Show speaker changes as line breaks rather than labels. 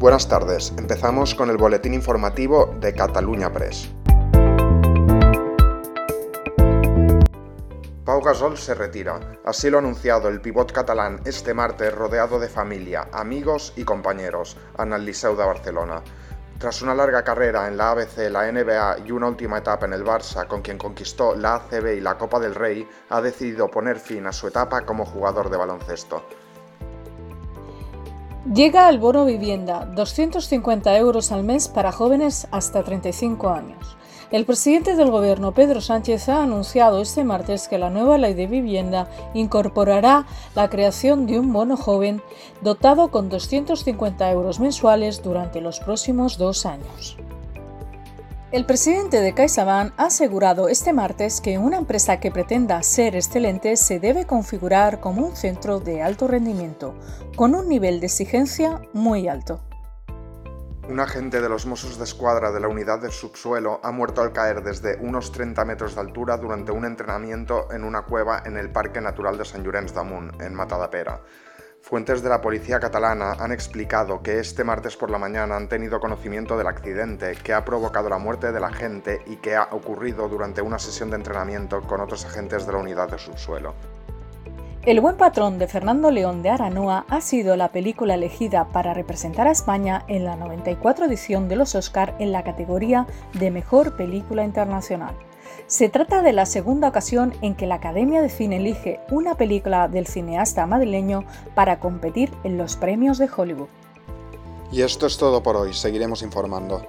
Buenas tardes, empezamos con el boletín informativo de Cataluña Press. Pau Gasol se retira. Así lo ha anunciado el pivot catalán este martes rodeado de familia, amigos y compañeros, en el de Barcelona. Tras una larga carrera en la ABC, la NBA y una última etapa en el Barça, con quien conquistó la ACB y la Copa del Rey, ha decidido poner fin a su etapa como jugador de baloncesto.
Llega el bono vivienda, 250 euros al mes para jóvenes hasta 35 años. El presidente del gobierno, Pedro Sánchez, ha anunciado este martes que la nueva ley de vivienda incorporará la creación de un bono joven dotado con 250 euros mensuales durante los próximos dos años. El presidente de CaixaBank ha asegurado este martes que una empresa que pretenda ser excelente se debe configurar como un centro de alto rendimiento, con un nivel de exigencia muy alto.
Un agente de los Mossos de Escuadra de la unidad de subsuelo ha muerto al caer desde unos 30 metros de altura durante un entrenamiento en una cueva en el Parque Natural de Sant Llorenç d'Amunt, en Matadapera. Fuentes de la policía catalana han explicado que este martes por la mañana han tenido conocimiento del accidente que ha provocado la muerte del agente y que ha ocurrido durante una sesión de entrenamiento con otros agentes de la unidad de subsuelo.
El buen patrón de Fernando León de Aranoa ha sido la película elegida para representar a España en la 94 edición de los Oscar en la categoría de Mejor Película Internacional. Se trata de la segunda ocasión en que la Academia de Cine elige una película del cineasta madrileño para competir en los premios de Hollywood.
Y esto es todo por hoy, seguiremos informando.